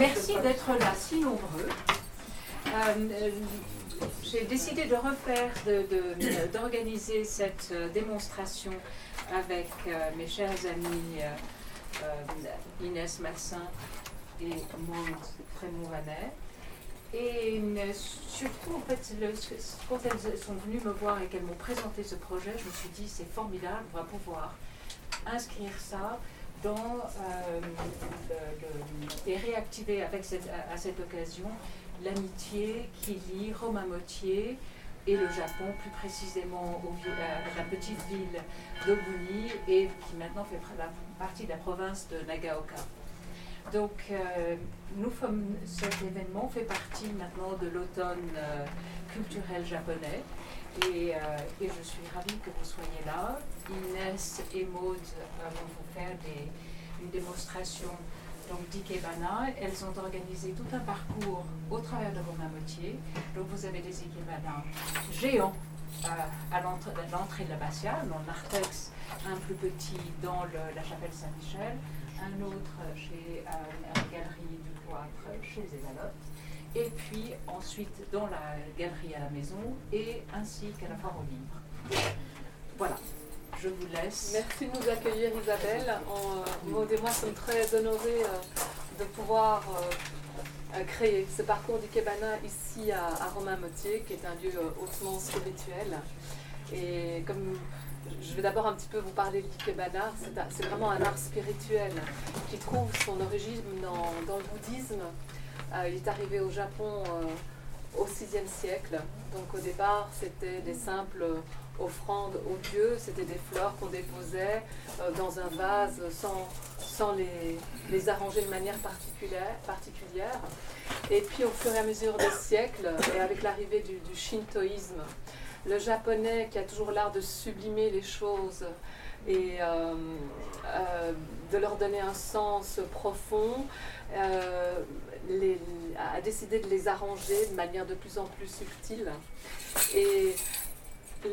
Merci d'être là si nombreux. Euh, euh, j'ai décidé de refaire, d'organiser cette euh, démonstration avec mes chers amis Inès Massin et Maud Frémont-Vanet. Et surtout, en fait, quand elles sont venues me voir et qu'elles m'ont présenté ce projet, je me suis dit, c'est formidable, on va pouvoir inscrire ça dans, euh, et réactiver avec à, cette occasion l'amitié qui lie Romain Motier et le Japon, plus précisément au, à la petite ville d'Obuni et qui maintenant fait partie de la province de Nagaoka. Donc, euh, nous, cet événement fait partie maintenant de l'automne euh, culturel japonais et, et, je suis ravie que vous soyez là. Inès et Maud vont vous faire une démonstration donc d'Ikebana. Elles ont organisé tout un parcours au travers de Romain Motier. Donc vous avez des Ikebana géants euh, à l'entrée de l'abbatiale, dans narthex, un plus petit dans la chapelle Saint-Michel, un autre chez euh, la galerie du cloître chez les et puis ensuite dans la galerie à la maison, et ainsi qu'à la foire au livre. Voilà je vous laisse. Merci de nous accueillir Isabelle. En, euh, et moi sommes très honorés euh, de pouvoir euh, créer ce parcours du Kebana ici à, Romain Motier, qui est un lieu hautement spirituel. Et comme je vais d'abord un petit peu vous parler du Kebana, c'est vraiment un art spirituel qui trouve son origine dans, le bouddhisme. il est arrivé au Japon au VIe siècle. Donc au départ, c'était des simples offrande aux dieux, c'était des fleurs qu'on déposait euh, dans un vase sans, les, arranger de manière particulière. Et puis au fur et à mesure des siècles, et avec l'arrivée du, shintoïsme, le japonais qui a toujours l'art de sublimer les choses et euh, euh, de leur donner un sens profond, a décidé de les arranger de manière de plus en plus subtile.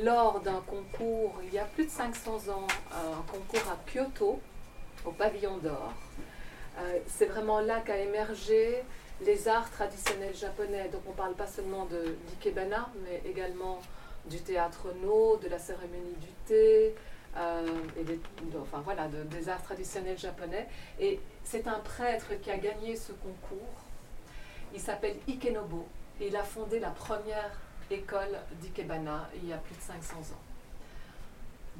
Lors d'un concours, il y a plus de 500 ans, un concours à Kyoto, au pavillon d'or. Euh, c'est vraiment là qu'a émergé les arts traditionnels japonais. Donc on ne parle pas seulement de l'ikebana, mais également du théâtre no, de la cérémonie du thé, euh, et des, enfin voilà, des arts traditionnels japonais. Et c'est un prêtre qui a gagné ce concours. Il s'appelle Ikenobo et il a fondé la première école d'Ikebana il y a plus de 500 ans.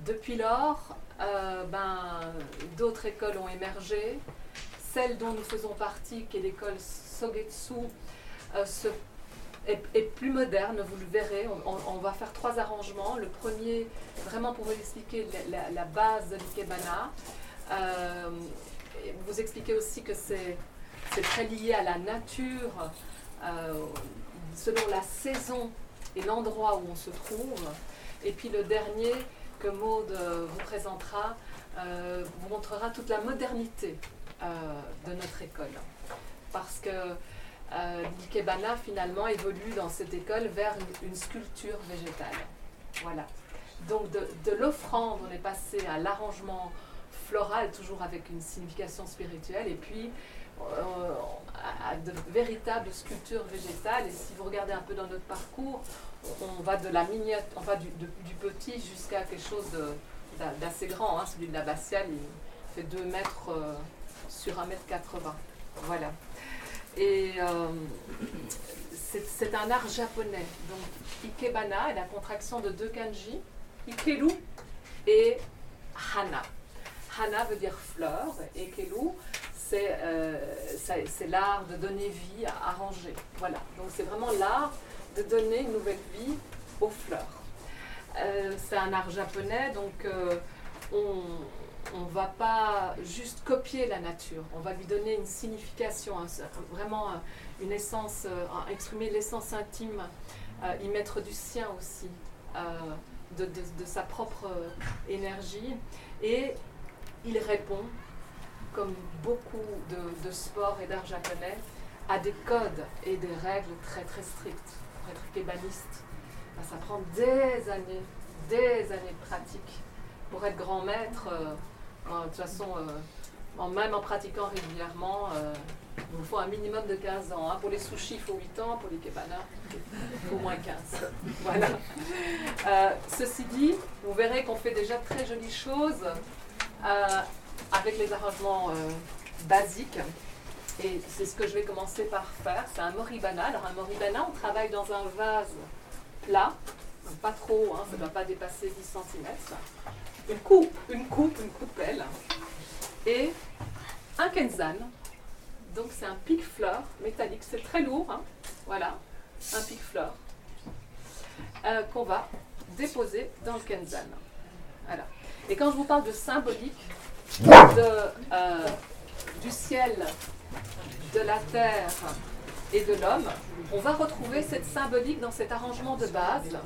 Depuis lors, euh, ben, d'autres écoles ont émergé. Celle dont nous faisons partie, qui est l'école Sogetsu, euh, est, plus moderne, vous le verrez. On, va faire trois arrangements. Le premier, vraiment pour vous expliquer la, base de l'Ikebana. Euh, vous expliquer aussi que c'est très lié à la nature, selon la saison et l'endroit où on se trouve. Et puis le dernier que Maude euh, vous présentera euh, vous montrera toute la modernité euh, de notre école. Parce que l'Ikebana finalement évolue dans cette école vers une, sculpture végétale. Voilà. Donc de l'offrande, on est passé à l'arrangement floral, toujours avec une signification spirituelle, et puis à de véritables sculptures végétales. Et si vous regardez un peu dans notre parcours, on va de la miniature, on du, petit jusqu'à quelque chose d'assez grand. Hein. Celui de il fait 2 mètres euh, sur 1 mètre 80. Voilà. Et euh, c'est un art japonais. Donc, Ikebana est la contraction de deux kanji, Ikelu et Hana. Hana veut dire fleur, et Ikelu, euh, c'est l'art de donner vie à arranger. Voilà. Donc, c'est vraiment l'art de donner une nouvelle vie aux fleurs. Euh, c'est un art japonais, donc euh, on ne va pas juste copier la nature, on va lui donner une signification, vraiment euh, une essence, exprimer l'essence intime, y mettre du sien aussi, de, sa propre énergie. Et il répond, comme beaucoup de, de sports et d'art japonais, à des codes et des règles très très strictes être kébaniste, ben, ça prend des années, des années de pratique. Pour être grand maître, euh, de toute façon, euh, même en pratiquant régulièrement, euh, Il faut un minimum de 15 ans. Hein. Pour les sushis, il faut 8 ans. Pour les kebanas, il faut au moins 15. Voilà. Euh, ceci dit, vous verrez qu'on fait déjà très jolies choses euh, avec les arrangements euh, basiques. Et c'est ce que je vais commencer par faire. C'est un moribana. Alors un moribana, on travaille dans un vase plat, pas trop, hein, ça ne doit pas dépasser 10 cm. Une coupe, une coupe, une coupelle. Et un kenzan. Donc c'est un pic-fleur métallique. C'est très lourd. Hein. Voilà, un pic-fleur euh, qu'on va déposer dans le kenzan. Voilà. Et quand je vous parle de symbolique, euh, du ciel, de la terre et de l'homme, on va retrouver cette symbolique dans cet arrangement de base.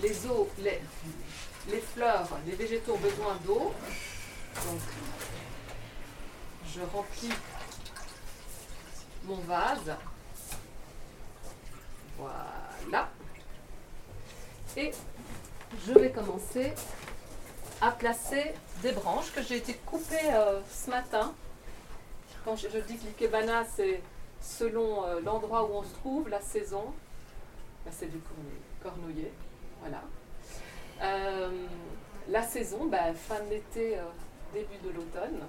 les eaux, les, les fleurs, les végétaux ont besoin d'eau. Donc, je remplis mon vase. Voilà. Et je vais commencer à placer des branches que j'ai été coupées euh, ce matin. Quand je, dis que l'ikebana, c'est selon euh, l'endroit où on se trouve, la saison. c'est du cornouiller. Voilà. Euh, la saison, bah, fin de l'été, début de l'automne.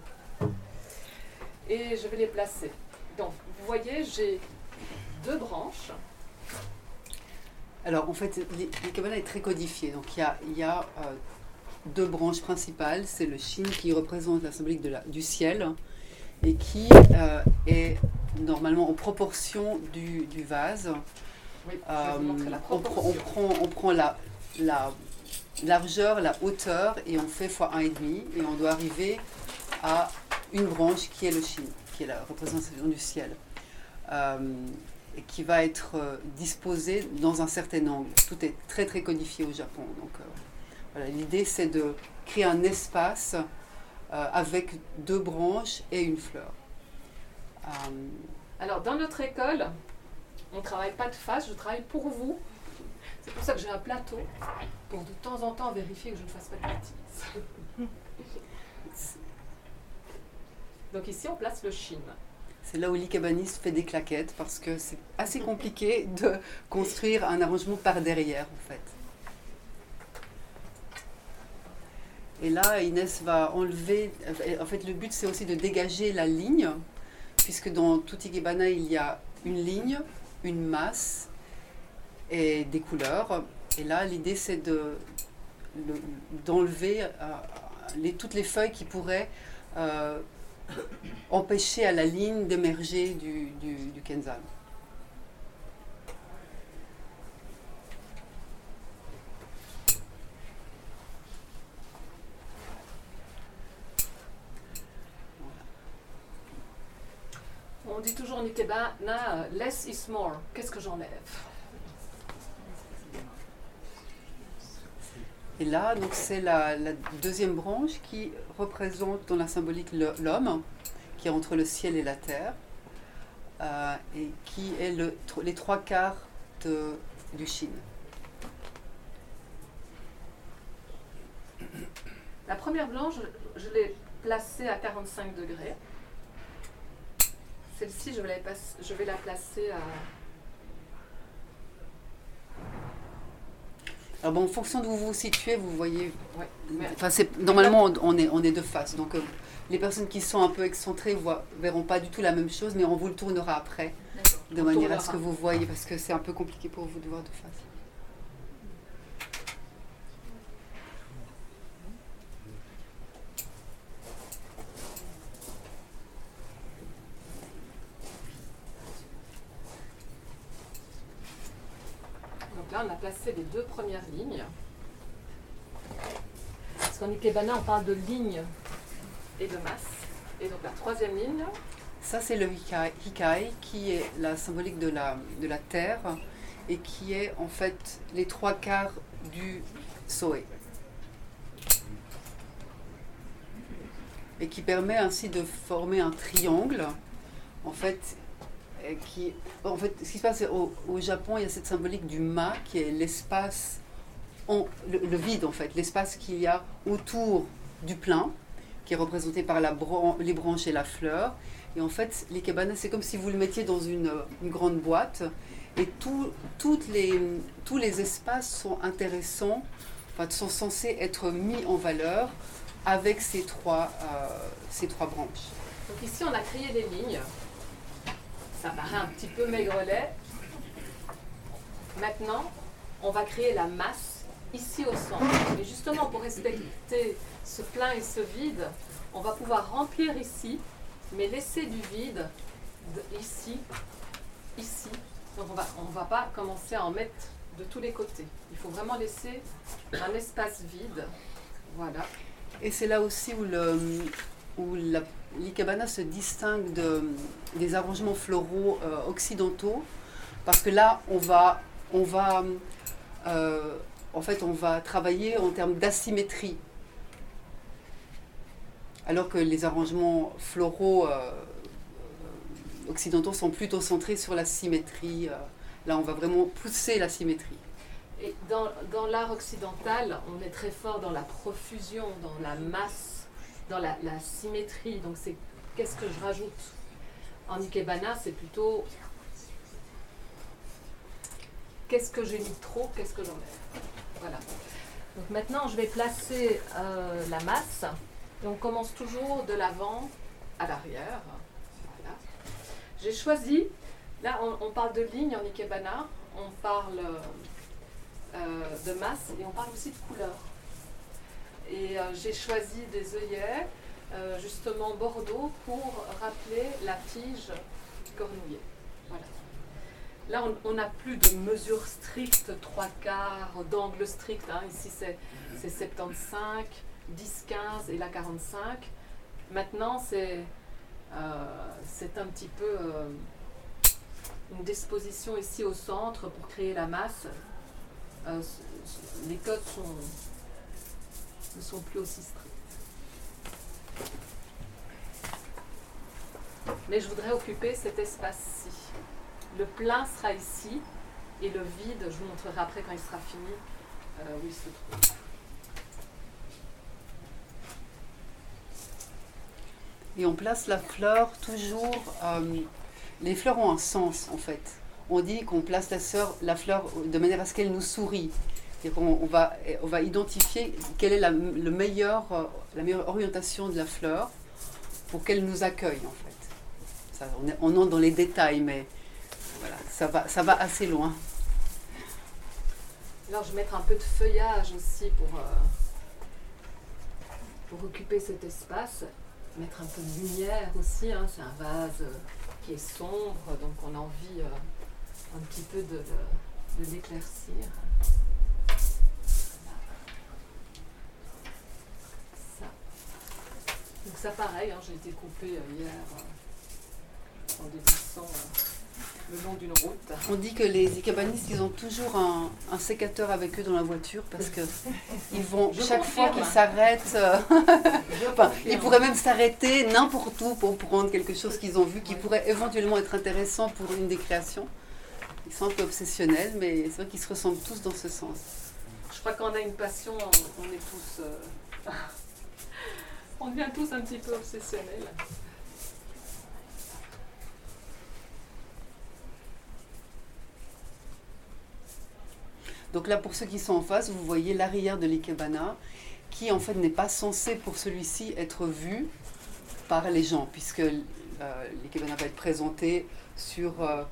Et je vais les placer. Donc, vous voyez, j'ai deux branches. Alors, en fait, l'ikebana est très codifié. Donc, il y a, y a deux branches principales. C'est le Shin qui représente la symbolique de la, du ciel et qui euh, est normalement en proportion du, du vase. Euh, on, prend, on, prend, on prend la, la largeur, la hauteur et on fait fois 1,5 et on doit arriver à une branche qui est le Shin, qui est la représentation du ciel. Euh, et qui va être disposée dans un certain angle. Tout est très très codifié au Japon. Donc, L'idée, c'est de créer un espace euh, avec deux branches et une fleur. Euh, Alors, dans notre école, on ne travaille pas de face, je travaille pour vous. C'est pour ça que j'ai un plateau, pour de temps en temps vérifier que je ne fasse pas de bêtises. Donc ici, on place le chine. C'est là où l'icabaniste fait des claquettes parce que c'est assez compliqué de construire un arrangement par derrière en fait. Et là, Inès va enlever. En fait, le but, c'est aussi de dégager la ligne, puisque dans tout Ikebana, il y a une ligne, une masse et des couleurs. Et là, l'idée, c'est de, d'enlever euh, toutes les feuilles qui pourraient euh, empêcher à la ligne d'émerger du, du, du kenzan. On dit en ikebana, less is more. Qu'est-ce que j'enlève Et là, donc c'est la, deuxième branche qui représente dans la symbolique l'homme, qui est entre le ciel et la terre, euh, et qui est le, les trois quarts du Chine. La première blanche, je l'ai placée à 45 degrés. Celle-ci, je, je, vais la placer à. Alors bon, en fonction de où vous vous situez, vous voyez. enfin, normalement, on est, on est de face. Donc, euh, les personnes qui sont un peu excentrées ne verront pas du tout la même chose, mais on vous le tournera après, de manière à ce que vous voyez, parce que c'est un peu compliqué pour vous de voir de face. On a placé les deux premières lignes. Parce qu'en Ikebana, on parle de ligne et de masse. Et donc la troisième ligne. Ça, c'est le hikai, qui est la symbolique de la, de la terre et qui est en fait les trois quarts du soe. Et qui permet ainsi de former un triangle. En fait, qui, en fait, ce qui se passe au, au, Japon, il y a cette symbolique du ma, qui est l'espace, le, vide en fait, l'espace qu'il y a autour du plein, qui est représenté par les branches et la fleur. Et en fait, l'ikebana, c'est comme si vous le mettiez dans une, grande boîte. Et les, tous les espaces sont intéressants, enfin, sont censés être mis en valeur avec ces trois, euh, branches. Donc ici, on a créé les lignes. Ça paraît un petit peu maigrelet. Maintenant, on va créer la masse ici au centre. Et justement, pour respecter ce plein et ce vide, on va pouvoir remplir ici, mais laisser du vide de- ici, ici. Donc on va, on va pas commencer à en mettre de tous les côtés. Il faut vraiment laisser un espace vide. Voilà. Et c'est là aussi où le où la- l'ikebana se distingue de- des arrangements floraux euh, occidentaux, parce que là, on va, on va, euh, en fait, on va travailler en termes d'asymétrie, alors que les arrangements floraux euh, occidentaux sont plutôt centrés sur la symétrie. là, on va vraiment pousser la symétrie. Et dans l'art occidental, on est très fort dans la profusion, dans la masse, dans la, symétrie. Donc c'est qu'est-ce que je rajoute En Ikebana, c'est plutôt qu'est-ce que j'ai mis trop, qu'est-ce que j'enlève. Voilà. Donc maintenant, je vais placer euh, la masse. Et on commence toujours de l'avant à l'arrière. Voilà. J'ai choisi, là on, on parle de ligne en Ikebana, on parle euh, de masse et on parle aussi de couleur. Et euh, j'ai choisi des œillets, euh, justement bordeaux, pour rappeler la tige cornouillée. Voilà. Là, on n'a plus de mesure stricte, trois quarts, d'angle strict. hein. Ici, c'est c'est 75, 10, 15 et là 45. Maintenant, c'est euh, c'est un petit peu une disposition ici au centre pour créer la masse. Les codes sont, ne sont plus aussi stricts. Mais je voudrais occuper cet espace-ci. Le plein sera ici et le vide, je vous montrerai après quand il sera fini euh, où il se trouve. Et on place la fleur toujours. euh, les fleurs ont un sens en fait. On dit qu'on place la, la fleur de manière à ce qu'elle nous sourit. On va, identifier quelle est euh, la meilleure orientation de la fleur pour qu'elle nous accueille en fait. On, est- entre dans les détails, mais voilà, ça va, assez loin. Alors je vais mettre un peu de feuillage aussi pour, euh, occuper cet espace. Mettre un peu de lumière aussi, hein. c'est un vase euh, qui est sombre, donc on a envie un petit peu de l'éclaircir. Voilà. Ça. Donc ça pareil, hein, j'ai été coupé euh, hier euh, en dévissant euh, le long d'une route. On dit que les ikabanistes, ils ont toujours un, un sécateur avec eux dans la voiture parce que ils vont Je chaque fois qu'ils s'arrêtent. euh, Enfin, ils pourraient même s'arrêter n'importe où pour prendre quelque chose qu'ils ont vu qui pourrait éventuellement être intéressant pour une des créations. Ils sont un peu obsessionnels, mais c'est vrai qu'ils se ressemblent tous dans ce sens. Je crois qu'on a une passion, on, on est tous. euh, on devient tous un petit peu obsessionnels. Donc là, pour ceux qui sont en face, vous voyez l'arrière de l'ikebana, qui en fait n'est pas censé pour celui-ci être vu par les gens, puisque euh, l'ikebana va être présenté sur euh,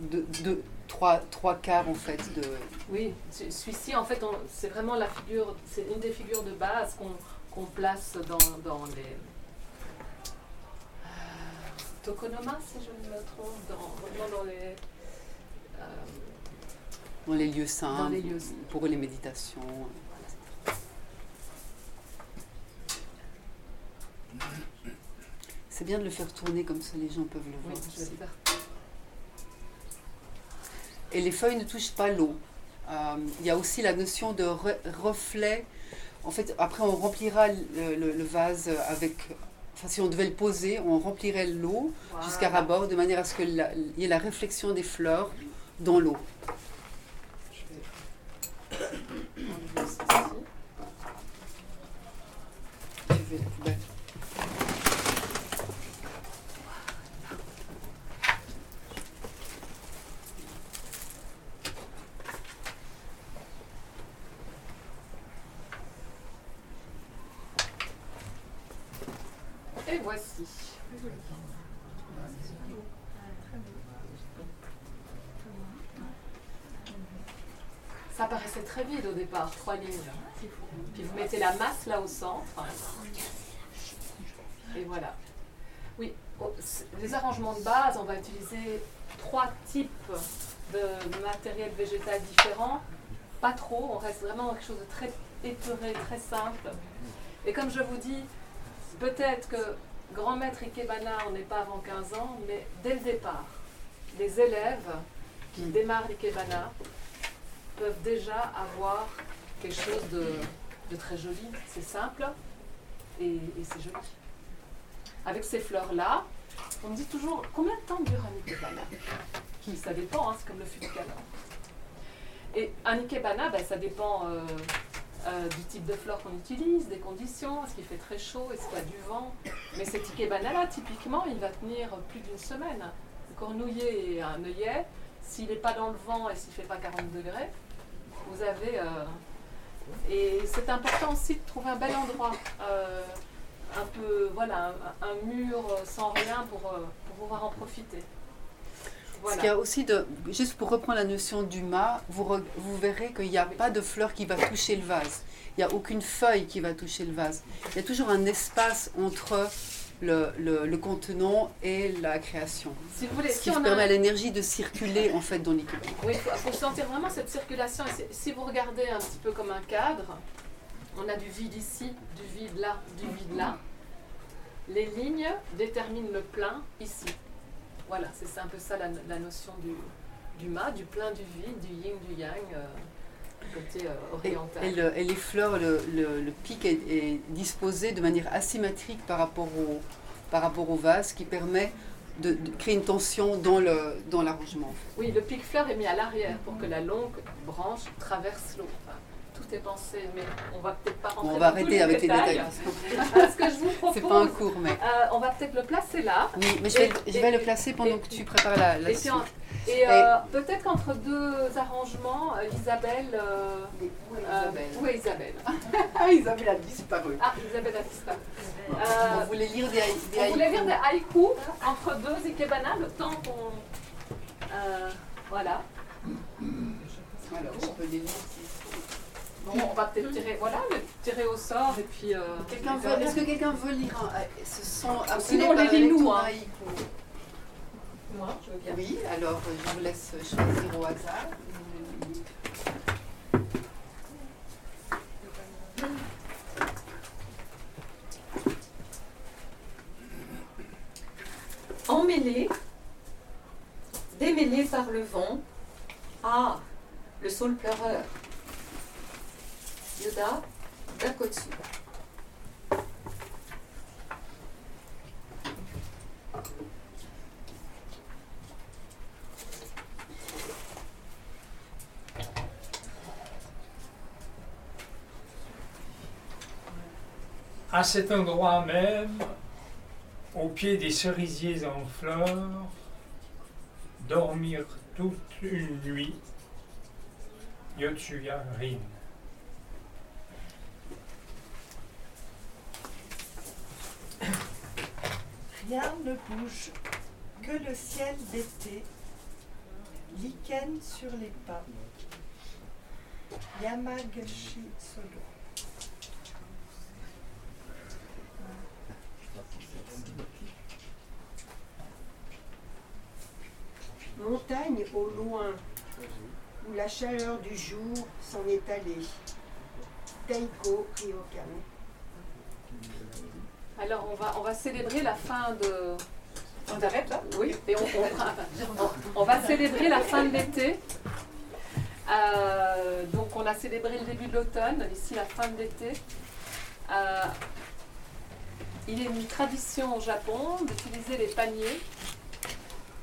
deux- deux- trois, trois quarts en fait de, Oui, ce- celui-ci, en fait, c'est vraiment la figure, c'est une des figures de base qu'on qu'on place dans, dans les. euh, Tokonoma, si je ne me trompe, dans, dans les. euh, dans les lieux saints, Dans les lieux saints. pour les méditations. C'est bien de le faire tourner comme ça, les gens peuvent le voir. aussi. Et les feuilles ne touchent pas l'eau. Euh, Il y a aussi la notion de re- reflet. En fait, après, on remplira le, le- le vase avec. Enfin, si on devait le poser, on remplirait l'eau jusqu'à rabord de manière à ce qu'il y ait la réflexion des fleurs dans l'eau. Je vais enlever ceci. Tu veux la poubelle Et voici. Ça paraissait très vide au départ, trois lignes. Puis vous mettez la masse là au centre. Et voilà. Oui, les arrangements de base, on va utiliser trois types de matériel végétal différents. Pas trop, on reste vraiment dans quelque chose de très épuré, très simple. Et comme je vous dis, peut-être que grand maître Ikebana, on n'est pas avant 15 ans, mais dès le départ, les élèves qui mm. démarrent l'Ikebana peuvent déjà avoir quelque chose de, très joli. C'est simple et, c'est joli. Avec ces fleurs-là, on me dit toujours combien de temps dure un Ikebana Ça dépend, c'est comme le de Et un Ikebana, ben, ça dépend euh, euh, du type de fleurs qu'on utilise, des conditions, est-ce qu'il fait très chaud, est-ce qu'il y a du vent? Mais cet ikebana là, typiquement, il va tenir plus d'une semaine. Un cornouiller et un œillet, s'il n'est pas dans le vent et s'il ne fait pas 40 degrés, vous avez... Euh, et c'est important aussi de trouver un bel endroit. Euh, un peu, voilà, un, mur sans rien pour, pour pouvoir en profiter. Ce qu'il y a aussi de, juste pour reprendre la notion du mât, vous, vous verrez qu'il n'y a pas de fleur qui va toucher le vase. Il n'y a aucune feuille qui va toucher le vase. Il y a toujours un espace entre le, le, contenant et la création. Si vous voulez, ce qui permet à l'énergie de circuler en fait dans l'équipement. Oui, il faut, sentir vraiment cette circulation. Si vous regardez un petit peu comme un cadre, on a du vide ici, du vide là, du vide là. Les lignes déterminent le plein ici. Voilà, c'est un peu ça la, notion du, du ma, du plein, du vide, du yin, du yang, euh, côté euh, oriental. Et, les fleurs, le, le, pic est, disposé de manière asymétrique par rapport au, par rapport au vase, qui permet de, créer une tension dans l'arrangement. Dans oui, le pic fleur est mis à l'arrière pour que la longue branche traverse l'eau tout est pensé, mais on va peut-être pas rentrer On va arrêter avec les détails. Ce que je vous propose, c'est pas un cours, mais euh, on va peut-être le placer là. Oui, mais je vais, je vais le placer pendant que tu prépares la, la et, suite. Et, euh, peut-être qu'entre deux arrangements, euh, Isabelle. où est Isabelle Où est Isabelle Isabelle a disparu. Ah, Isabelle a disparu. on voulait lire des, des haïkus. On voulait lire des haïkus entre deux ikebana, le temps qu'on. voilà. Alors, je peux les lire Bon, on va peut-être tirer, voilà, le tirer au sort et puis. Euh, Est-ce que quelqu'un veut lire un, euh, Ce sont Sinon, on les lit nous. Hein. Moi, je veux bien. Oui, alors euh, je vous laisse choisir au hasard. Emmêlé, démêlé par le vent. Ah, le saule pleureur. Yoda Dakotsu. À cet endroit même, au pied des cerisiers en fleurs, dormir toute une nuit, Yotsuya Rin. Rien ne bouge que le ciel d'été, lichen sur les pas. Yamagashi Solo. Montagne au loin, où la chaleur du jour s'en est allée. Teiko Ryokan. Alors on va, on va célébrer la fin de... On arrête là? Oui. Et on, va célébrer la fin de l'été. Euh, donc on a célébré le début de l'automne, ici la fin de l'été. Euh, il est une tradition au Japon d'utiliser les paniers.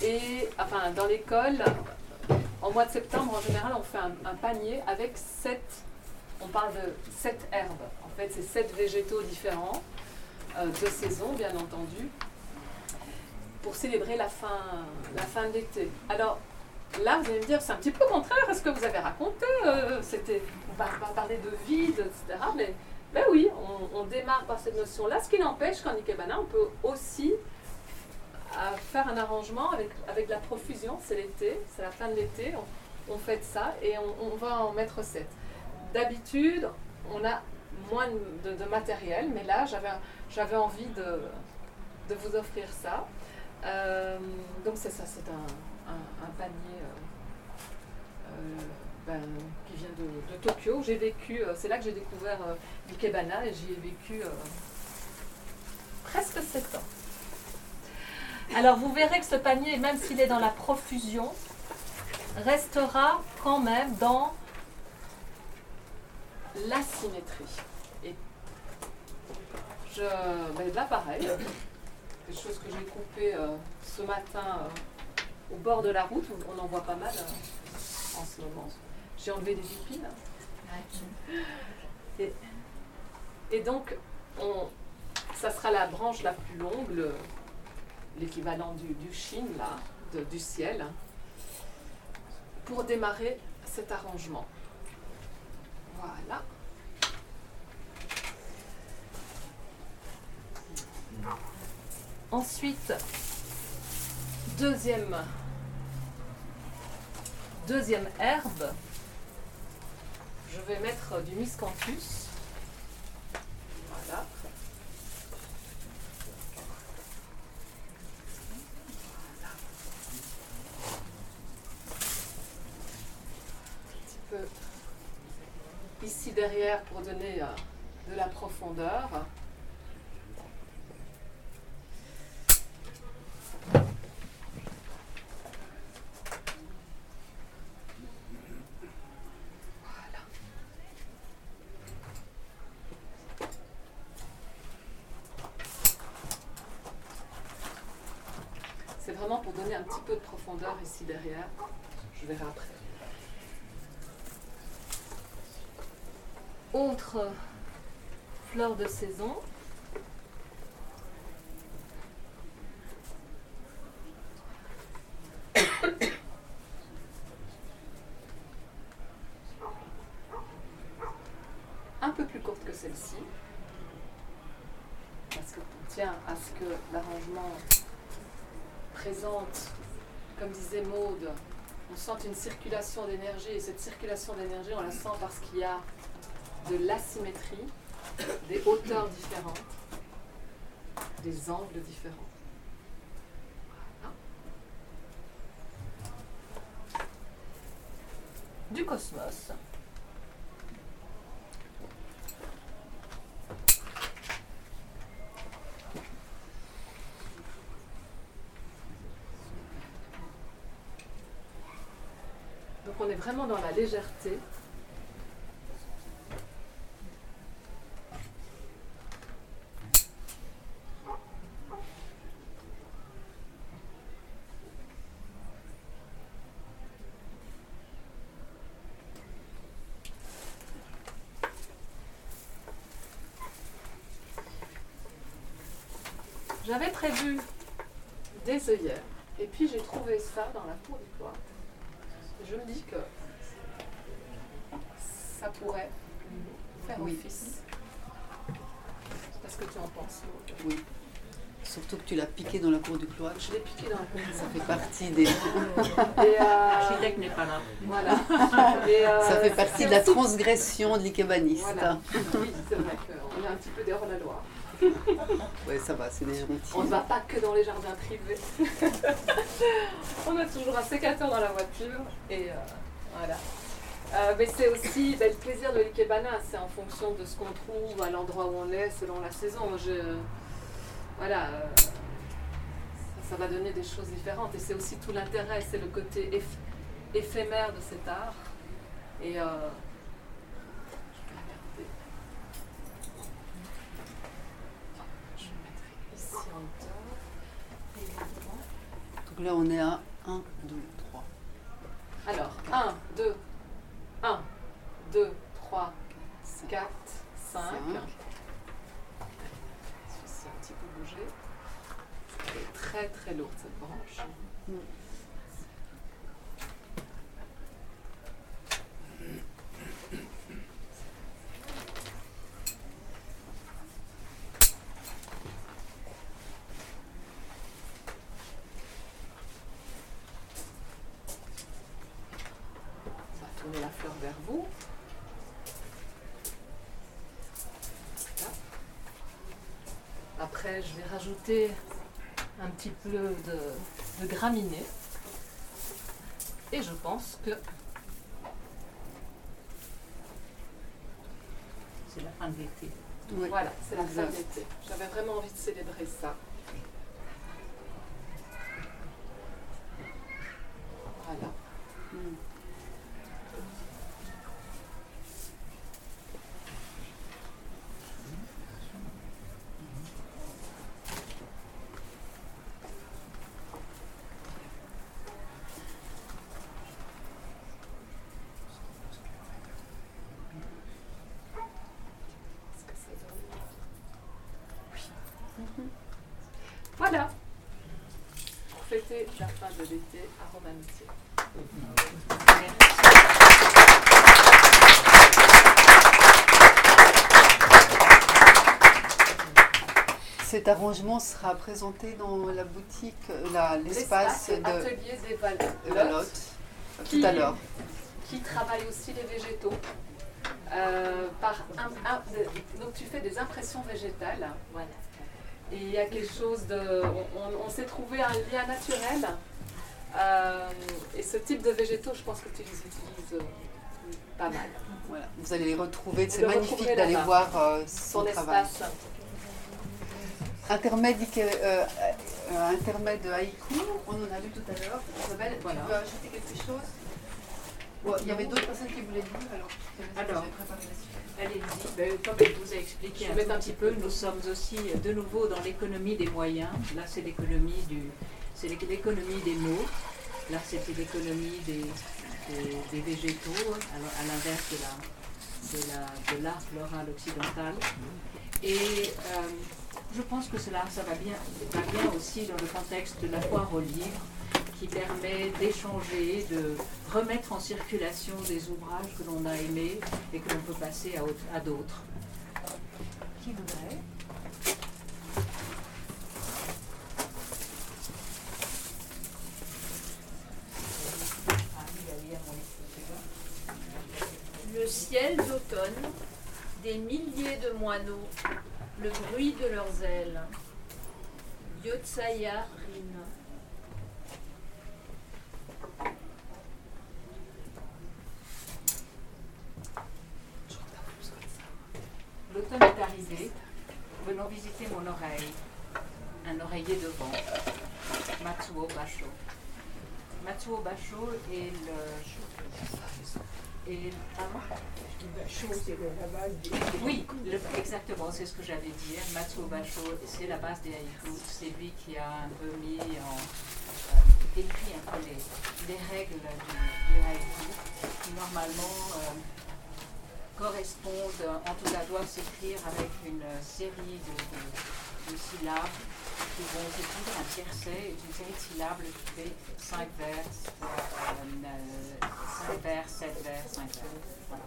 Et enfin dans l'école, en mois de septembre en général, on fait un, panier avec sept, on parle de sept herbes. En fait, c'est sept végétaux différents. Euh, de saison, bien entendu, pour célébrer la fin, la fin de l'été. Alors, là, vous allez me dire, c'est un petit peu contraire à ce que vous avez raconté. Euh, c'était, on va, parler de vide, etc. Mais Ben oui, on, on démarre par cette notion-là, ce qui n'empêche qu'en Ikebana, on peut aussi euh, faire un arrangement avec, avec la profusion, c'est l'été, c'est la fin de l'été, on, on fait ça et on, va en mettre 7. D'habitude, on a moins de, matériel, mais là, j'avais envie de, de vous offrir ça. Euh, donc c'est ça, c'est un, un- panier euh, euh, ben, qui vient de, de Tokyo. J'ai vécu, c'est là que j'ai découvert l'Ikebana et j'y ai vécu presque 7 ans. Alors vous verrez que ce panier, même s'il est dans la profusion, restera quand même dans L'asymétrie. Et je, ben là pareil, des choses que j'ai coupées euh, ce matin euh, au bord de la route, on en voit pas mal euh, en ce moment. J'ai enlevé des épines. Et, et donc, on, ça sera la branche la plus longue, le- l'équivalent du, du Shin, là, du ciel, pour démarrer cet arrangement. Voilà. Ensuite, deuxième, deuxième herbe, je vais mettre du miscanthus. Voilà. Un petit peu pour donner euh, de la profondeur. C'est vraiment pour donner un petit peu de profondeur ici derrière. Je verrai après. Autre fleur de saison. Un peu plus courte que celle-ci. Parce qu'on tient à ce que l'arrangement présente, comme disait Maude, on sent une circulation d'énergie et cette circulation d'énergie, on la sent parce qu'il y a de l'asymétrie, des hauteurs différentes, des angles différents. Du cosmos. Donc on est vraiment dans la légèreté. J'avais prévu des œillères et puis j'ai trouvé ça dans la cour du cloître. Je me dis que ça pourrait faire Oui. office. Qu'est-ce que tu en penses Oui. Surtout que tu l'as piqué dans la cour du cloître. Je l'ai piqué dans la cour. Ça fait partie des. Et, euh, L'architecte n'est pas là. voilà. Et, euh, Ça fait partie de la aussi- transgression de l'ikebaniste. Voilà. Oui, c'est vrai qu'on est un petit peu dehors la loi. Ouais, ça va, c'est des On ne gentils. va pas que dans les jardins privés. on a toujours un sécateur dans la voiture. Et euh, voilà. Euh, mais c'est aussi ben, le plaisir de l'ikebana, c'est en fonction de ce qu'on trouve à l'endroit où on est, selon la saison. Je, voilà, euh, ça, ça va donner des choses différentes. Et c'est aussi tout l'intérêt, c'est le côté éph- éphémère de cet art. Et euh, je vais regarder. Je le mettrai ici en hauteur. également. Donc là, on est à 1, 2, 3. Alors, 1, 2, 1, 2, 3, 5. 4, 5. Cinq. Celui-ci a un petit peu bougé. Elle est très très lourde cette branche. Mm. attirer la fleur vers vous. Voilà. Après, je vais rajouter un petit peu de, de graminées. Et je pense que C'est la fin de l'été. Oui. voilà, c'est la fin de Exact. l'été. J'avais vraiment envie de célébrer ça. Voilà. Mm. Est-ce que ça donne Oui. Voilà. La fin de l'été à Romanité. Cet arrangement sera présenté dans la boutique, euh, l'espace de, Atelier des Valottes, de la Lotte, Qui- tout à l'heure. qui travaille aussi les végétaux. euh, par un- un- de- donc tu fais des impressions végétales. Voilà. Et il y a quelque chose de... On, s'est trouvé un lien naturel. euh, et ce type de végétaux, je pense que tu les utilises euh, pas mal. Voilà. Vous allez les retrouver. C'est le magnifique d'aller voir euh, son Son travail. espace. Intermède, euh, euh, intermède haïku, on en a lu tout à l'heure. Isabelle, Voilà. tu veux ajouter quelque chose? Il y avait d'autres personnes qui voulaient lire, alors je Alors. Allez-y. Ben, comme elle vous a expliqué Je un, tout un petit peu, nous sommes aussi euh, de nouveau dans l'économie des moyens. Là, c'est l'économie du, c'est l'éc- l'économie des mots. Là, c'était l'économie des, des, des végétaux, à l- à l'inverse de la de la de l'art floral occidental. Et euh, je pense que cela, ça va bien, va bien aussi dans le contexte de la foire au livre, qui permet d'échanger, de remettre en circulation des ouvrages que l'on a aimés et que l'on peut passer à, autre- à d'autres. Qui voudrait? Ah. Le ciel d'automne, des milliers de moineaux, le bruit de leurs ailes. Yotsaya Rin. L'automne est arrivé. Venons visiter mon oreille. Un oreiller de vent. Matsuo Basho. Est le. Et, c'est la base des... Oui, exactement, c'est ce que j'allais dire. Matsuo Basho, c'est la base des haïkus. C'est lui qui a un peu mis en. euh, décrit un peu les, les règles du, du haïku, qui normalement euh, correspondent, en tout cas doivent s'écrire avec une série de, de- de syllabes qui vont s'écrire un tiercet, est une série de syllabes qui fait 5 vers, 5 vers, 7 vers, 5 vers. Voilà.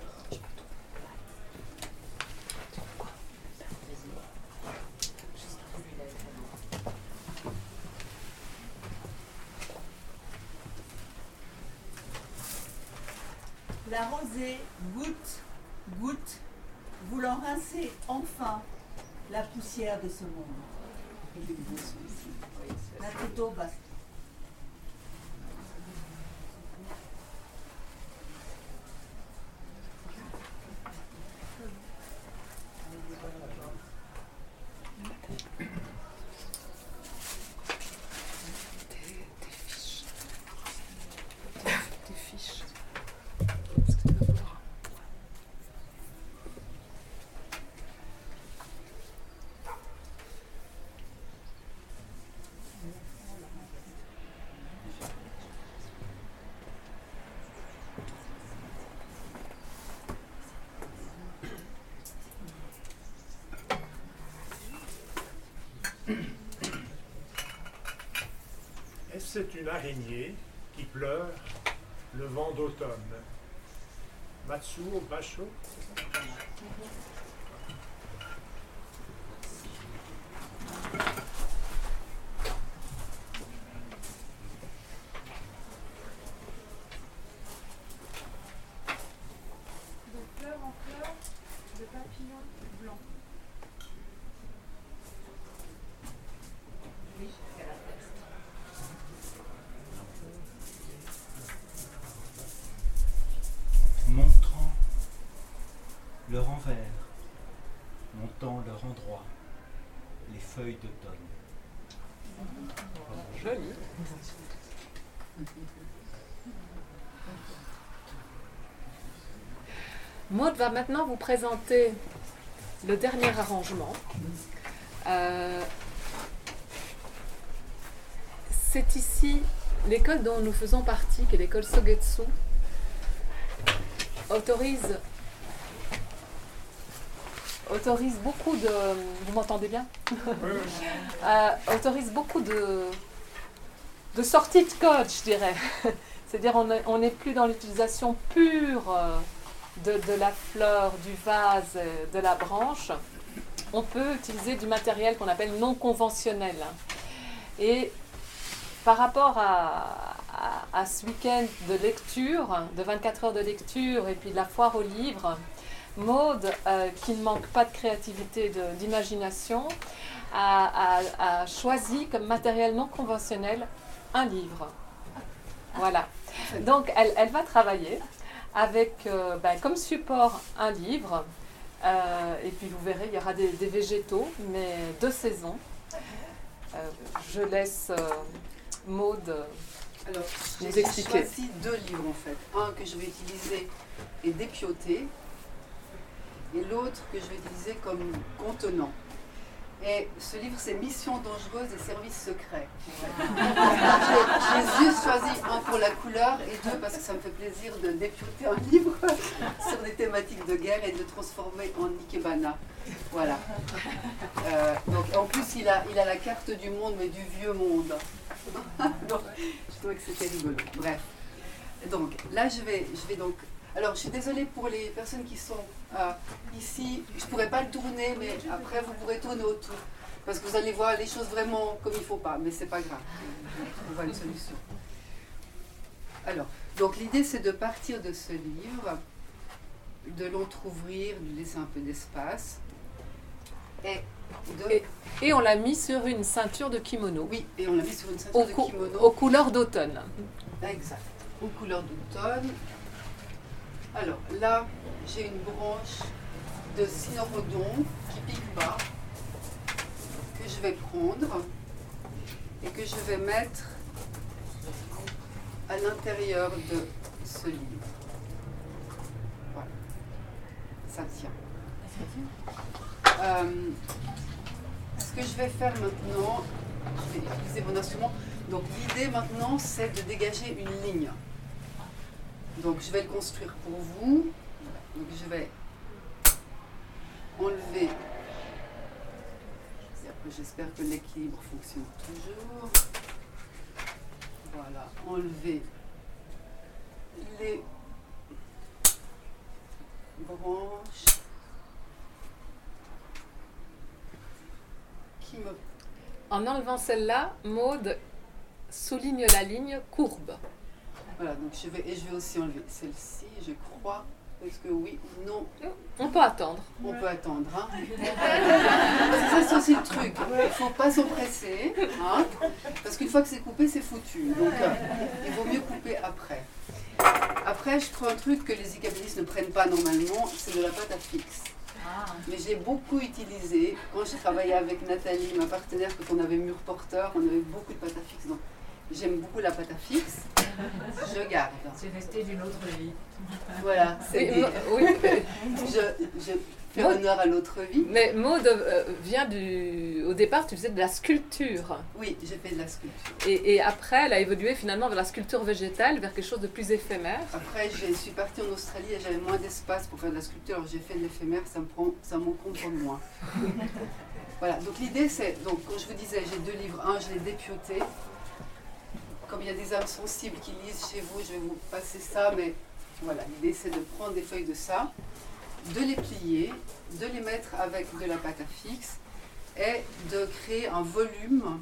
La rosée goutte, goutte, voulant rincer enfin la poussière de ce monde. La photo basse. Est-ce que c'est une araignée qui pleure le vent d'automne. Matsuo Basho dans leur endroit Joli. Maud va maintenant vous présenter le dernier arrangement. Euh, c'est ici l'école dont nous faisons partie, qui est l'école Sogetsu, autorise autorise beaucoup de vous m'entendez bien? Euh, autorise beaucoup de de sorties de code, je dirais. C'est-à-dire on est- on n'est plus dans l'utilisation pure euh, de, de la fleur, du vase, euh, de la branche. On peut utiliser du matériel qu'on appelle non conventionnel. Et par rapport à, à- à ce week-end de lecture, de 24 heures de lecture et puis de la foire aux livres, Maude, euh, qui ne manque pas de créativité, de- d'imagination, a, a- a choisi comme matériel non conventionnel un livre. Voilà. Donc, elle, elle va travailler avec euh, ben, comme support un livre. euh, et puis, vous verrez, il y aura des, des végétaux, mais de saison. Je laisse Maude. Alors, j'ai choisi deux livres en fait. Un que je vais utiliser et dépioter, et l'autre que je vais utiliser comme contenant. Et ce livre, c'est Mission dangereuse et services secrets. J'ai juste choisi un pour la couleur et deux parce que ça me fait plaisir de dépioter un livre sur des thématiques de guerre et de le transformer en Ikebana. Voilà. Euh, donc, en plus, il a, il a la carte du monde, mais du vieux monde. donc, je trouvais que c'était rigolo. Bref. Donc, là, je vais, je vais donc. Alors, je suis désolée pour les personnes qui sont euh, ici. Je ne pourrais pas le tourner, mais après, vous pourrez tourner autour. Parce que vous allez voir les choses vraiment comme il ne faut pas, mais c'est pas grave. On voit une solution. Alors, donc l'idée c'est de partir de ce livre, de l'entrouvrir, de laisser un peu d'espace. Et de. Et- Et on l'a mis sur une ceinture de kimono. oui, et on l'a mis sur une ceinture Aux, de kimono. aux couleurs d'automne. Exact. Aux couleurs d'automne. Alors là, j'ai une branche de cynorhodon qui pique pas, que je vais prendre et que je vais mettre à l'intérieur de ce livre. Voilà. Ça tient. Euh, ce que je vais faire maintenant, je vais utiliser mon instrument. Donc l'idée maintenant, c'est de dégager une ligne. Donc je vais le construire pour vous. Donc je vais enlever. Et après j'espère que l'équilibre fonctionne toujours. Voilà, enlever les branches qui me En enlevant celle-là, Maude souligne la ligne courbe. Voilà, donc je vais, et je vais aussi enlever celle-ci, je crois. Est-ce que oui ou non? On peut attendre. On peut attendre. Hein. Parce que ça, c'est aussi le truc. Il ne faut pas s'empresser. Hein, parce qu'une fois que c'est coupé, c'est foutu. Donc, euh, il vaut mieux couper après. Après, je prends un truc que les icabélistes ne prennent pas normalement, c'est de la pâte à fixe. Mais j'ai beaucoup utilisé. Quand j'ai travaillé avec Nathalie, ma partenaire, quand on avait mur porteur, on avait beaucoup de pâte à fixe. Donc, j'aime beaucoup la pâte à fixe. Je garde. C'est resté d'une autre vie. Voilà, c'est Oui, des- oui, je, je fais honneur à l'autre vie. mais Maude euh, vient du. Au départ, tu faisais de la sculpture. Oui, j'ai fait de la sculpture. Et, et après, elle a évolué finalement vers la sculpture végétale, vers quelque chose de plus éphémère. Après, je suis partie en Australie et j'avais moins d'espace pour faire de la sculpture. Alors j'ai fait de l'éphémère, ça me prend, ça moins. voilà, donc l'idée c'est, donc quand je vous disais, j'ai deux livres. Un, je l'ai dépioté. Comme il y a des âmes sensibles qui lisent chez vous, je vais vous passer ça, mais voilà, l'idée c'est de prendre des feuilles de ça, de les plier, de les mettre avec de la pâte à fixe et de créer un volume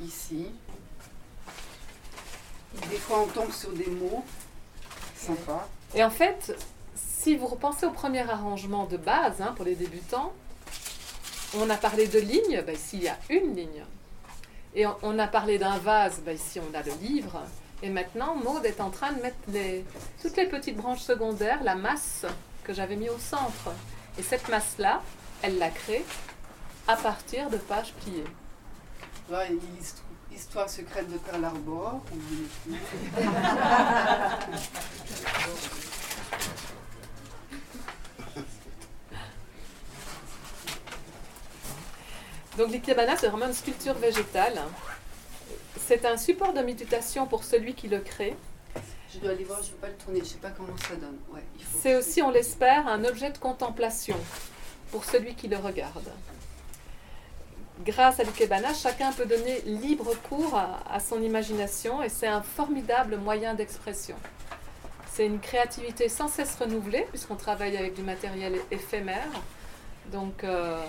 ici. Des fois, on tombe sur des mots sympas. Et en fait, si vous repensez au premier arrangement de base hein, pour les débutants, on a parlé de lignes, il y a une ligne. Et on, on a parlé d'un vase, bah, ici on a le livre. Et maintenant, Maude est en train de mettre les, toutes les petites branches secondaires, la masse que j'avais mis au centre. Et cette masse-là, elle la crée à partir de pages pliées. Là, il y a l'histoire- Histoire secrète de Pearl Harbor. Donc l'ikebana, c'est vraiment une sculpture végétale. C'est un support de méditation pour celui qui le crée. Je dois aller voir, je ne peux pas le tourner, je ne sais pas comment ça donne. Ouais, C'est aussi, on l'espère, un objet de contemplation pour celui qui le regarde. Grâce à l'ikebana, chacun peut donner libre cours à, à son imagination et c'est un formidable moyen d'expression. C'est une créativité sans cesse renouvelée puisqu'on travaille avec du matériel éphémère. Donc euh,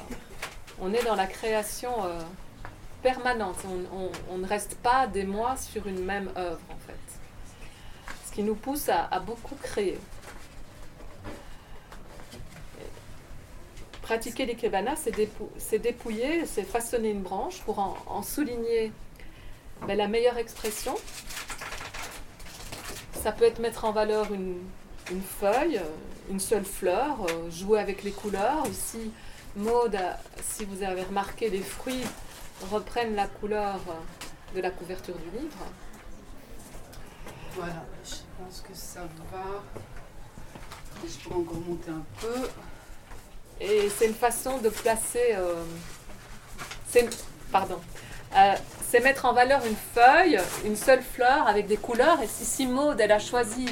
on est dans la création euh, permanente. On, ne reste pas des mois sur une même œuvre en fait. Ce qui nous pousse à- beaucoup créer. Pratiquer l'ikebana, c'est dépou- c'est dépouiller, c'est façonner une branche pour en, souligner ben, la meilleure expression. Ça peut être mettre en valeur une, une feuille, euh, une seule fleur, euh, jouer avec les couleurs. Ici, Maud, a- si vous avez remarqué, les fruits reprennent la couleur de la couverture du livre. Voilà, je pense que ça va. Je pourrais encore monter un peu. Et c'est une façon de placer. euh, c'est, pardon. Euh, c'est mettre en valeur une feuille, une seule fleur avec des couleurs. Et si, si Maud, elle a choisi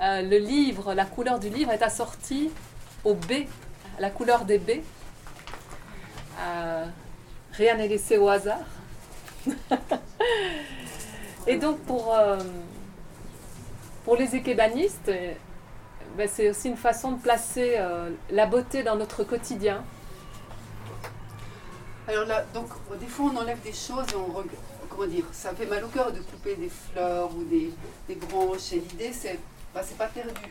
euh, le livre, la couleur du livre est assortie au B, la couleur des B. Euh, rien n'est laissé au hasard. et donc pour, euh, les ékébanistes, euh, ben, c'est aussi une façon de placer la beauté dans notre quotidien. Alors là, donc, des fois, on enlève des choses et on. Comment dire Ça fait mal au cœur de couper des fleurs ou des, branches. Et l'idée, c'est. C'est pas perdu.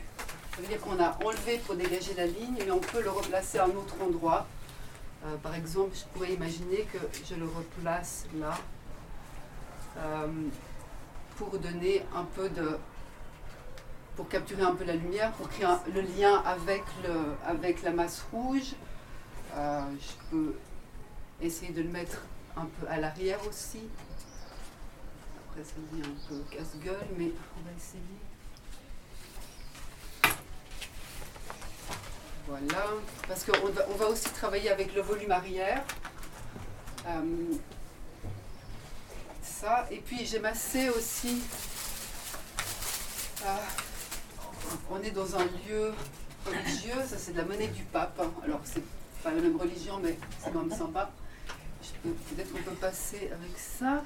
Veut dire qu'on a enlevé pour dégager la ligne, mais on peut le replacer à un autre endroit. Euh, par exemple, je pourrais imaginer que je le replace là. euh, pour donner un peu de. pour capturer un peu la lumière, pour créer le lien avec, le, avec la masse rouge. Euh, je peux essayer de le mettre un peu à l'arrière aussi. Après, ça devient un peu casse-gueule, mais on va essayer. Voilà, parce qu'on va, on aussi travailler avec le volume arrière. Euh, ça, et puis j'ai massé aussi. ah, on est dans un lieu religieux, ça c'est de la monnaie du pape. hein. Alors c'est pas la même religion, mais c'est quand même sympa. Je peux- Peut-être qu'on peut passer avec ça.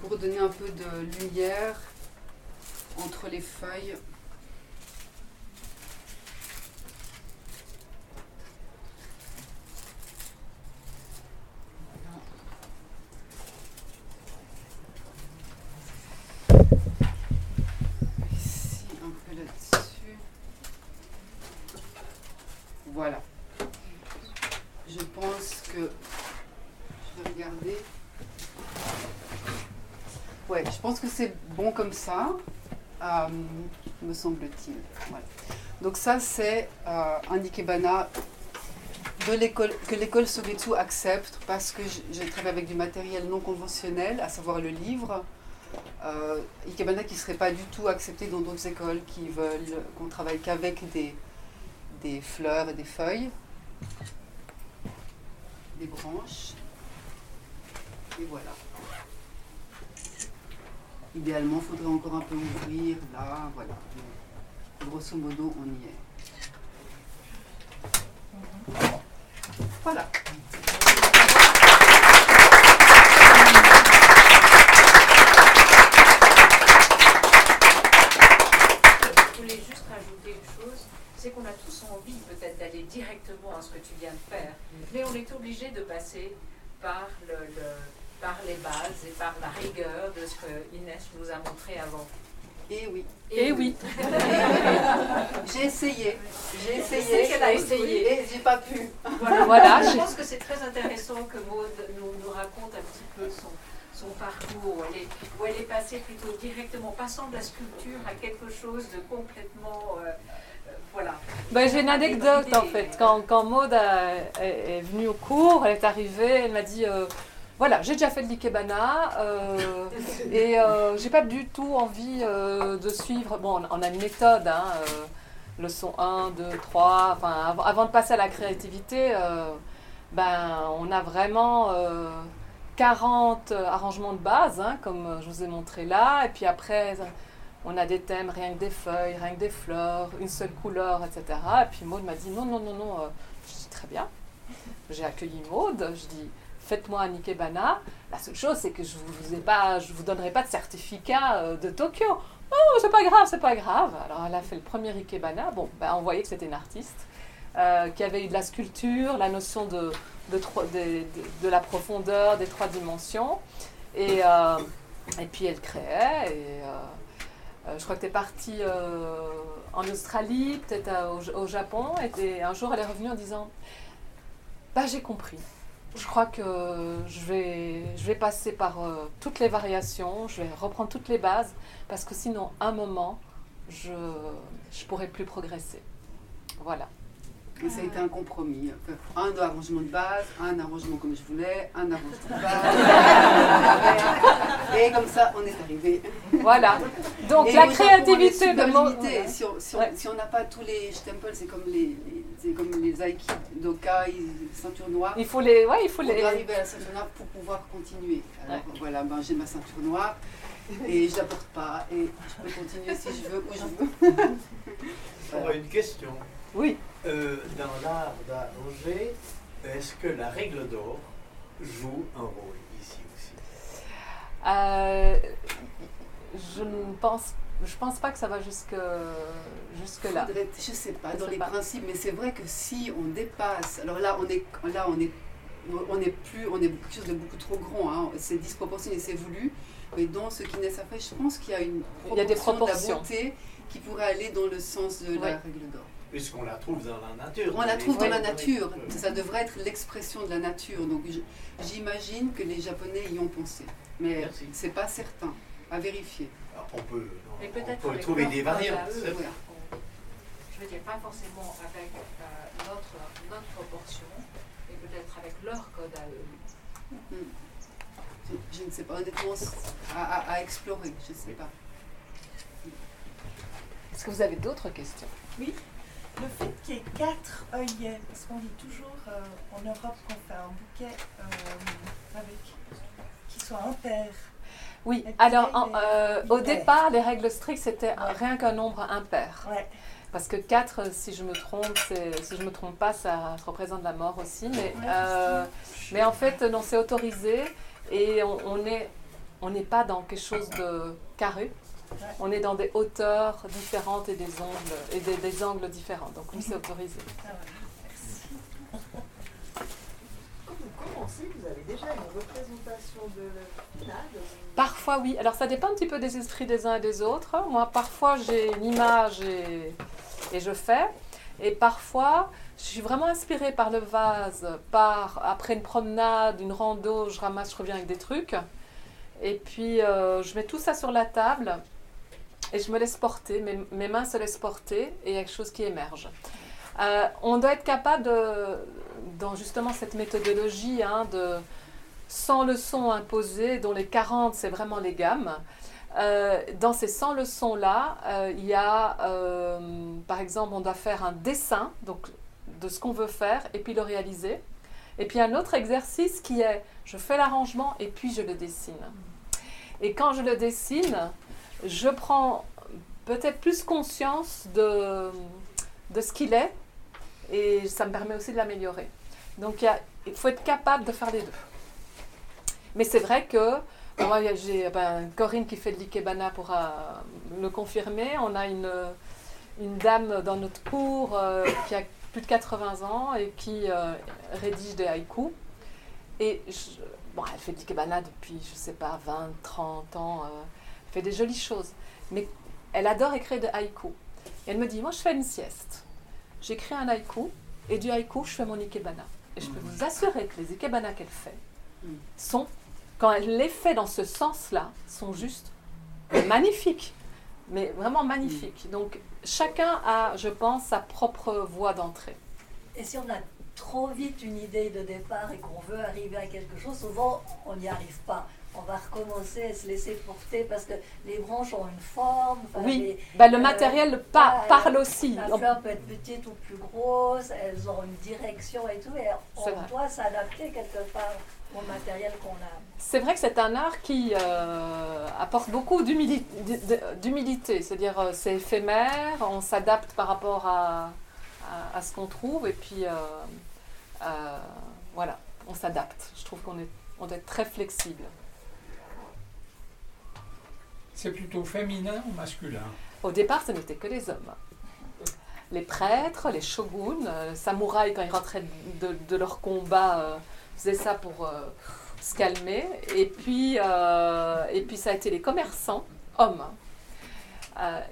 Pour donner un peu de lumière entre les feuilles. Ici, un peu là-dessus. Voilà. Je pense que je vais regarder. Ouais, je pense que c'est bon comme ça, euh, me semble-t-il. Donc ça, c'est euh, un ikebana de l'école que l'école Sogetsu accepte parce que je, je travaille avec du matériel non conventionnel, à savoir le livre. Euh, ikebana qui ne serait pas du tout accepté dans d'autres écoles qui veulent qu'on travaille qu'avec des, des fleurs et des feuilles, des branches. Et voilà. Idéalement, il faudrait encore un peu ouvrir là, voilà. Mais grosso modo, on y est. Voilà. Je voulais juste rajouter une chose, c'est qu'on a tous envie peut-être d'aller directement à ce que tu viens de faire, mais on est obligé de passer par, le, le- par les bases et par la rigueur de ce que Inès nous a montré avant. Et oui. Et oui. J'ai essayé. J'ai essayé. qu'elle a essayé. Et j'ai pas pu. Voilà, Voilà, je pense que c'est très intéressant que Maud nous, nous raconte un petit peu son, son parcours, où elle, est, où elle est passée plutôt directement, passant de la sculpture à quelque chose de complètement... euh, euh, voilà. Ben, j'ai une anecdote en fait. Quand, quand Maud a- est, est venue au cours, elle est arrivée, elle m'a dit euh, Voilà, j'ai déjà fait de l'ikebana euh, et euh, j'ai pas du tout envie euh, de suivre. Bon, on- a une méthode, leçon 1, 2, 3. Enfin, avant, de passer à la créativité, ben, on a vraiment. euh, 40 arrangements de base, hein, comme je vous ai montré là, et puis après, on a des thèmes, rien que des feuilles, rien que des fleurs, une seule couleur, etc. Et puis Maud m'a dit non, non, non, non. Je dis très bien. J'ai accueilli Maud. Je dis faites-moi un ikebana. La seule chose, c'est que je vous ai pas, je vous donnerai pas de certificat euh, de Tokyo. Oh, c'est pas grave, c'est pas grave. Alors elle a fait le premier ikebana. Bon, ben, on voyait que c'était une artiste euh, qui avait eu de la sculpture, la notion de, de, la profondeur, des trois dimensions. Et, euh, et puis elle créait. Et, je crois que tu es partie en Australie, peut-être au, Ja- au Japon, et un jour elle est revenue en disant Bah, j'ai compris. Je crois que je vais, je vais passer par euh, toutes les variations, je vais reprendre toutes les bases, parce que sinon, un moment, je ne pourrai plus progresser. Voilà. Et ça a été un compromis. Un arrangement de base, un arrangement comme je voulais, un arrangement de base. Et comme ça, on est arrivé. Voilà. Donc Et la créativité de mon... Si on si Ouais. n'a pas tous les temples, c'est comme les, les- c'est comme les aikidoka, les ceintures noires. Il faut les... Ouais, il faut On les... doit arriver à la ceinture noire pour pouvoir continuer. Alors voilà, ben, j'ai ma ceinture noire et je la porte pas et je peux continuer si je veux où je veux. J'aurais une question. Oui. Euh, dans l'art d'arranger, est-ce que la règle d'or joue un rôle ici aussi? Euh, je ne pense... Je pense pas que ça va jusque, jusque là. Faudrait- je sais pas, Je dans sais les pas. principes, mais c'est vrai que si on dépasse, alors là on est, là on est, on est plus, on est quelque chose de beaucoup trop grand, hein, c'est disproportionné, c'est voulu, mais dans ce qu'Inès a fait, je pense qu'il y a une Il y a des proportion de proportions. la beauté qui pourrait aller dans le sens de la règle d'or. Puisqu'on la trouve dans la nature. On la trouve dans la nature, euh, ça devrait être l'expression de la nature, donc j'imagine que les Japonais y ont pensé, mais c'est pas certain, à vérifier. alors, On peut, on peut trouver des variantes. eux, c'est voilà. vrai. Je veux dire, pas forcément avec euh, notre, notre proportion, mais peut-être avec leur code à eux. Je, je ne sais pas, honnêtement, à, à- à explorer, je ne sais pas. Est-ce que vous avez d'autres questions? Le fait qu'il y ait quatre œillets, parce qu'on dit toujours euh, en Europe qu'on fait un bouquet euh, avec qui soit impair. Oui, alors en- euh, au départ, les règles strictes, c'était Ouais. rien qu'un nombre impair. Ouais. Parce que 4, si je me trompe, si je me trompe pas, ça représente la mort aussi. Mais, Ouais, euh, mais en fait, non, c'est autorisé et on on est- on n'est pas dans quelque chose de carré. Ouais. On est dans des hauteurs différentes et des angles, différents. Donc oui, c'est autorisé. Ah. Quand vous vous avez déjà une représentation de finale. Parfois, oui. Alors, ça dépend un petit peu des esprits des uns et des autres. Moi, parfois, j'ai une image et, et je fais. Et parfois, je suis vraiment inspirée par le vase, par, après une promenade, une rando, je ramasse, je reviens avec des trucs. Et puis, euh, je mets tout ça sur la table et je me laisse porter. Mes, mains se laissent porter et il y a quelque chose qui émerge. Euh, on doit être capable, de, dans justement cette méthodologie, hein, de, sans leçons imposées, dont les 40, c'est vraiment les gammes. Euh, dans ces 100 leçons-là, euh, il y a, par exemple, on doit faire un dessin donc, de ce qu'on veut faire et puis le réaliser. Et puis un autre exercice qui est, je fais l'arrangement et puis je le dessine. Et quand je le dessine, je prends peut-être plus conscience de, de ce qu'il est et ça me permet aussi de l'améliorer. Donc il, faut être capable de faire les deux. Mais c'est vrai que moi, j'ai ben, Corinne qui fait de l'ikebana pourra le confirmer. On a une, une dame dans notre cours euh, qui a plus de 80 ans et qui euh, rédige des haïkus. Et bon, elle fait de l'ikebana depuis, je sais pas, 20, 30 ans. euh, fait des jolies choses. Mais elle adore écrire des haïkus. Et elle me dit, moi je fais une sieste. J'écris un haïku et du haïku, je fais mon ikebana. Et je peux vous assurer que les ikebana qu'elle fait Mm. sont quand elle les fait dans ce sens-là, sont juste magnifiques. Mais vraiment magnifiques. Donc chacun a, je pense, sa propre voie d'entrée. Et si on a trop vite une idée de départ et qu'on veut arriver à quelque chose, souvent on n'y arrive pas. On va recommencer à se laisser porter parce que les branches ont une forme. Oui, les- bah, le euh, matériel pa- voilà, parle aussi. La fleur peut être petite ou plus grosse, elles ont une direction et tout, et on doit s'adapter quelque part au matériel qu'on a. C'est vrai que c'est un art qui euh, apporte beaucoup d'humilité, c'est-à-dire euh, c'est éphémère, on s'adapte par rapport à, à- à ce qu'on trouve et puis euh, euh, voilà, on s'adapte. Je trouve qu'on est, on doit être très flexible. C'est plutôt féminin ou masculin Au départ, ce n'était que les hommes. Les prêtres, les shoguns, euh, les samouraïs, quand ils rentraient de, de leur combat, euh, faisaient ça pour euh, se calmer. Et puis, euh, et puis, ça a été les commerçants, hommes.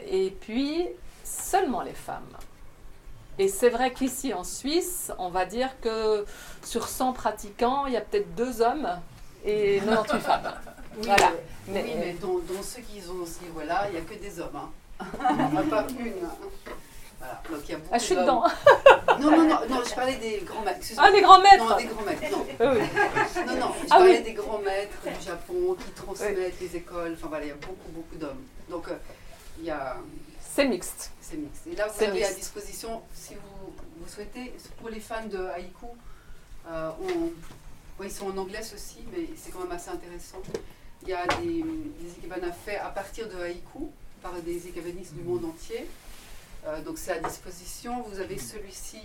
Et puis, seulement les femmes. Et c'est vrai qu'ici, en Suisse, on va dire que sur 100 pratiquants, il y a peut-être deux hommes et 98 femmes. Oui, voilà. mais, oui, mais dans, dans ceux qui ont aussi, voilà, il n'y a que des hommes. Hein. À part une. Voilà. Donc, il y a beaucoup Ah, je suis dedans. Non, non, non, non, je parlais des grands maîtres. Ah, des grands maîtres Non, des grands maîtres, non. Oui. Non, non, je Ah parlais oui. des grands maîtres du Japon qui transmettent les écoles. Enfin, voilà, il y a beaucoup, beaucoup d'hommes. Donc, euh, il y a. C'est mixte. C'est mixte. Et là, vous avez à disposition, si vous, vous souhaitez, pour les fans de haïku, euh, on- ils sont en anglais aussi, mais c'est quand même assez intéressant. Il y a des, des ikebanas faits à partir de haïku par des ikebanistes du monde entier. Euh, donc c'est à disposition. Vous avez celui-ci,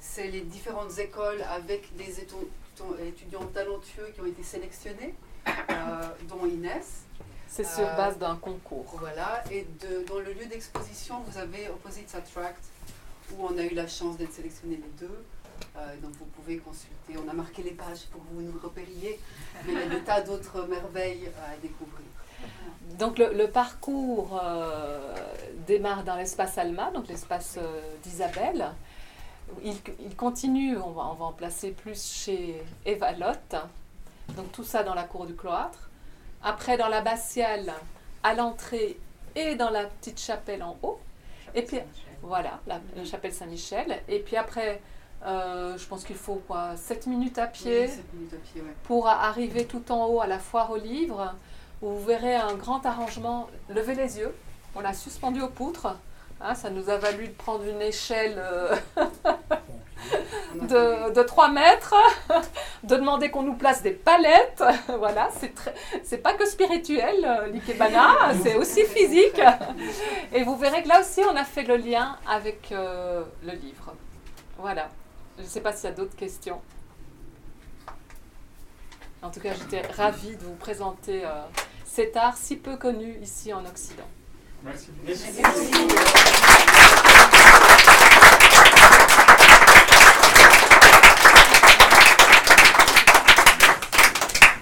c'est les différentes écoles avec des étudiants talentueux qui ont été sélectionnés, euh, dont Inès. C'est sur Euh, base d'un concours. Voilà, et de- dans le lieu d'exposition, vous avez Opposites Attract, où on a eu la chance d'être sélectionnés les deux. Euh, donc vous pouvez consulter, on a marqué les pages pour que vous nous repériez, mais il y a des tas d'autres merveilles à découvrir. Donc le, le parcours euh, démarre dans l'espace Alma, donc l'espace euh, d'Isabelle. Il, il continue, on va, on va en placer plus chez Eva Lotte. Donc tout ça dans la cour du cloître. Après dans l'abbatiale, à l'entrée et dans la petite chapelle en haut. Et puis voilà, la, la chapelle Saint-Michel. Et puis après, euh, je pense qu'il faut quoi, 7 minutes à pied Oui, sept minutes à pied, ouais. pour arriver tout en haut à la foire aux livres, où vous verrez un grand arrangement. Levez les yeux, on l'a suspendu aux poutres. Hein, ça nous a valu de prendre une échelle euh, de, de 3 mètres, de demander qu'on nous place des palettes. voilà, c'est pas que spirituel, euh, l'ikebana, c'est aussi physique. Et vous verrez que là aussi, on a fait le lien avec euh, le livre. Voilà. Je ne sais pas s'il y a d'autres questions. En tout cas, j'étais ravie de vous présenter euh, cet art si peu connu ici en Occident. Merci. Merci.